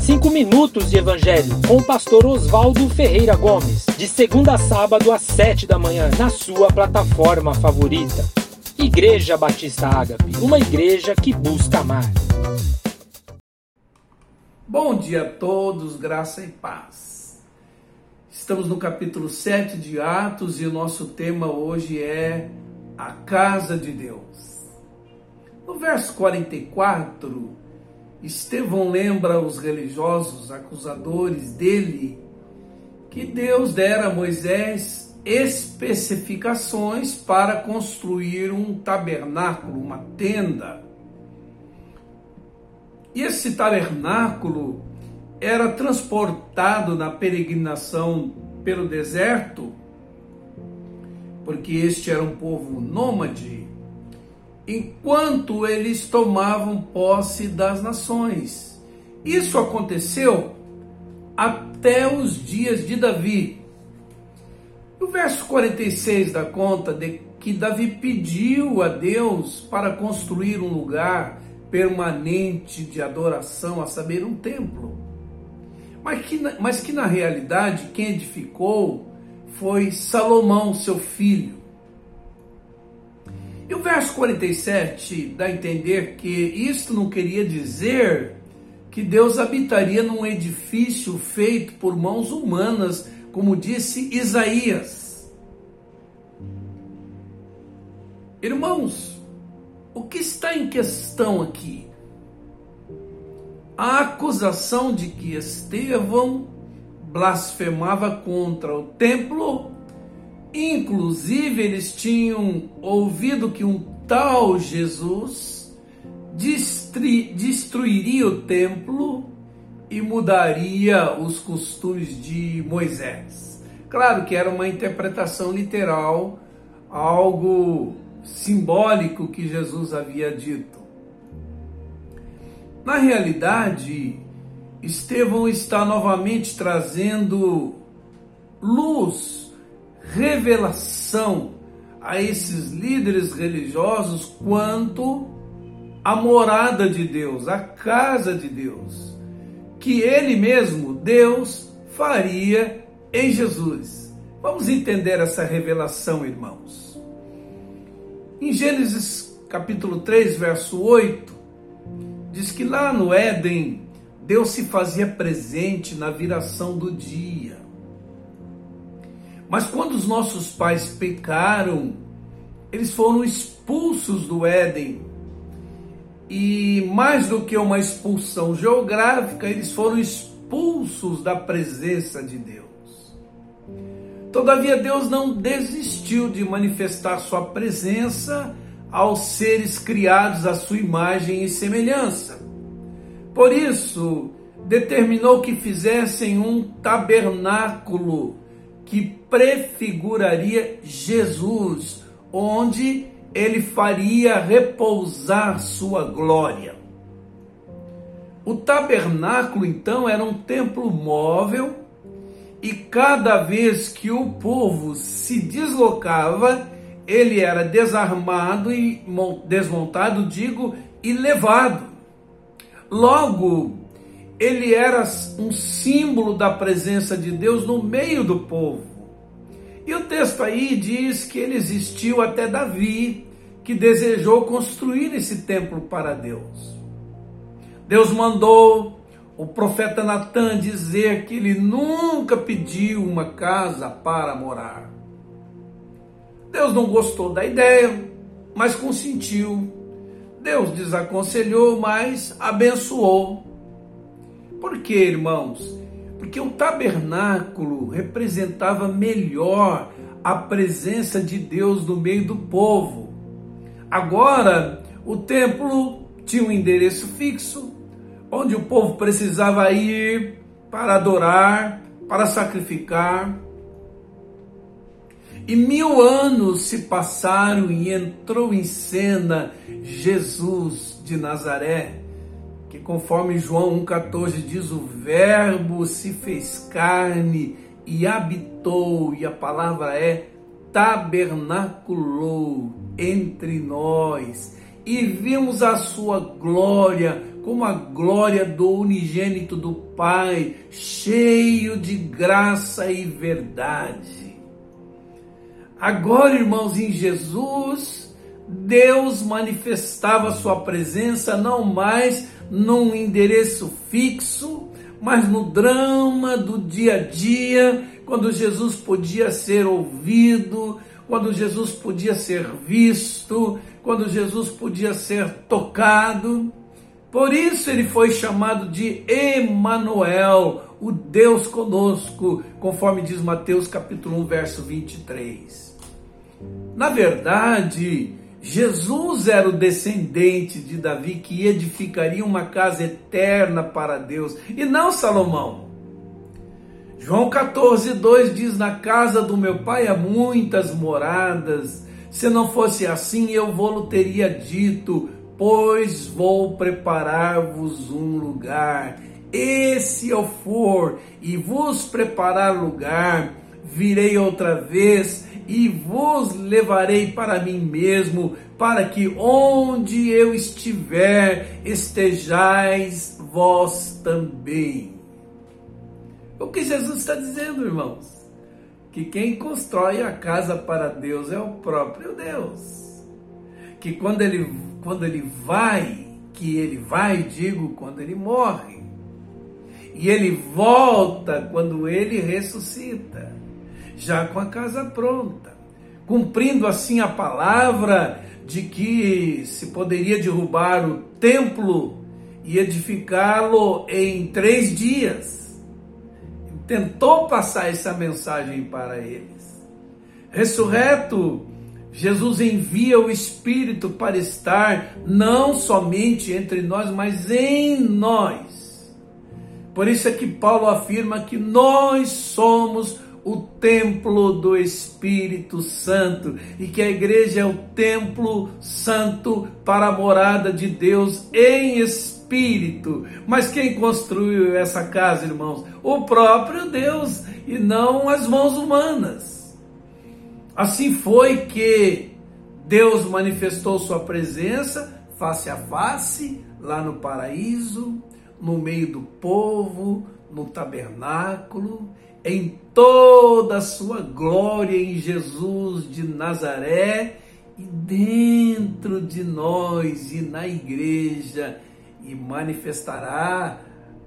Cinco minutos de Evangelho com o pastor Oswaldo Ferreira Gomes, de segunda a sábado às sete da manhã, na sua plataforma favorita. Igreja Batista Ágape, uma igreja que busca amar. Bom dia a todos, graça e paz. Estamos no capítulo 7 de Atos e o nosso tema hoje é a casa de Deus. No verso 44, Estevão lembra os religiosos acusadores dele que Deus dera a Moisés especificações para construir um tabernáculo, uma tenda. E esse tabernáculo era transportado na peregrinação pelo deserto, porque este era um povo nômade enquanto eles tomavam posse das nações. Isso aconteceu até os dias de Davi. O verso 46 dá conta de que Davi pediu a Deus para construir um lugar permanente de adoração, a saber, um templo. Mas que, mas que na realidade quem edificou foi Salomão, seu filho. E o verso 47 dá a entender que isto não queria dizer que Deus habitaria num edifício feito por mãos humanas, como disse Isaías. Irmãos, o que está em questão aqui? A acusação de que Estevão blasfemava contra o templo Inclusive, eles tinham ouvido que um tal Jesus destruiria o templo e mudaria os costumes de Moisés. Claro que era uma interpretação literal, algo simbólico que Jesus havia dito. Na realidade, Estevão está novamente trazendo luz revelação a esses líderes religiosos quanto à morada de Deus, a casa de Deus, que ele mesmo, Deus, faria em Jesus. Vamos entender essa revelação, irmãos. Em Gênesis capítulo 3, verso 8, diz que lá no Éden, Deus se fazia presente na viração do dia. Mas quando os nossos pais pecaram, eles foram expulsos do Éden. E mais do que uma expulsão geográfica, eles foram expulsos da presença de Deus. Todavia, Deus não desistiu de manifestar sua presença aos seres criados à sua imagem e semelhança. Por isso, determinou que fizessem um tabernáculo que prefiguraria Jesus, onde ele faria repousar sua glória. O tabernáculo, então, era um templo móvel e cada vez que o povo se deslocava, ele era desarmado e desmontado, digo, e levado. Logo, ele era um símbolo da presença de Deus no meio do povo. E o texto aí diz que ele existiu até Davi, que desejou construir esse templo para Deus. Deus mandou o profeta Natan dizer que ele nunca pediu uma casa para morar. Deus não gostou da ideia, mas consentiu. Deus desaconselhou, mas abençoou. Por quê, irmãos? Porque o tabernáculo representava melhor a presença de Deus no meio do povo. Agora, o templo tinha um endereço fixo, onde o povo precisava ir para adorar, para sacrificar. E mil anos se passaram e entrou em cena Jesus de Nazaré que conforme João 1,14 diz, o Verbo se fez carne e habitou, e a palavra é tabernaculou entre nós, e vimos a sua glória como a glória do unigênito do Pai, cheio de graça e verdade. Agora, irmãos, em Jesus, Deus manifestava sua presença não mais num endereço fixo, mas no drama do dia a dia, quando Jesus podia ser ouvido, quando Jesus podia ser visto, quando Jesus podia ser tocado. Por isso ele foi chamado de Emanuel, o Deus conosco, conforme diz Mateus capítulo 1, verso 23. Na verdade, Jesus era o descendente de Davi que edificaria uma casa eterna para Deus, e não Salomão. João 14, 2 diz: Na casa do meu pai há muitas moradas. Se não fosse assim, eu vou teria dito, pois vou preparar-vos um lugar. E se eu for e vos preparar lugar, virei outra vez e vos levarei para mim mesmo, para que onde eu estiver, estejais vós também. O que Jesus está dizendo, irmãos? Que quem constrói a casa para Deus é o próprio Deus. Que quando ele, quando ele vai, que ele vai, digo, quando ele morre. E ele volta quando ele ressuscita, já com a casa pronta, cumprindo assim a palavra de que se poderia derrubar o templo e edificá-lo em três dias tentou passar essa mensagem para eles. Ressurreto, Jesus envia o Espírito para estar não somente entre nós, mas em nós. Por isso é que Paulo afirma que nós somos o templo do Espírito Santo e que a igreja é o templo santo para a morada de Deus em Espírito. Mas quem construiu essa casa, irmãos? O próprio Deus e não as mãos humanas. Assim foi que Deus manifestou sua presença face a face lá no paraíso, no meio do povo, no tabernáculo, em toda a sua glória em Jesus de Nazaré e dentro de nós e na igreja e manifestará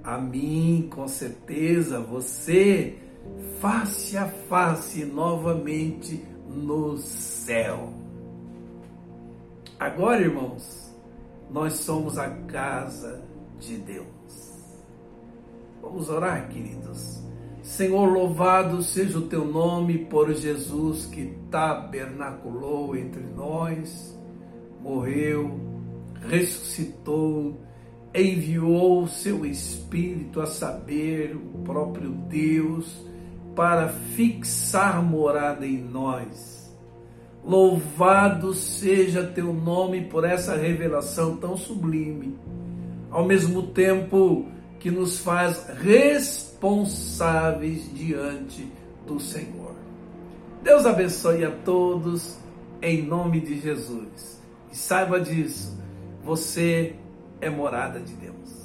a mim, com certeza, você, face a face novamente no céu. Agora, irmãos, nós somos a casa de Deus. Vamos orar, queridos. Senhor, louvado seja o teu nome por Jesus que tabernaculou entre nós, morreu, ressuscitou enviou o seu Espírito, a saber, o próprio Deus, para fixar morada em nós. Louvado seja teu nome por essa revelação tão sublime, ao mesmo tempo que nos faz responsáveis diante do Senhor. Deus abençoe a todos em nome de Jesus. E saiba disso, você é morada de Deus.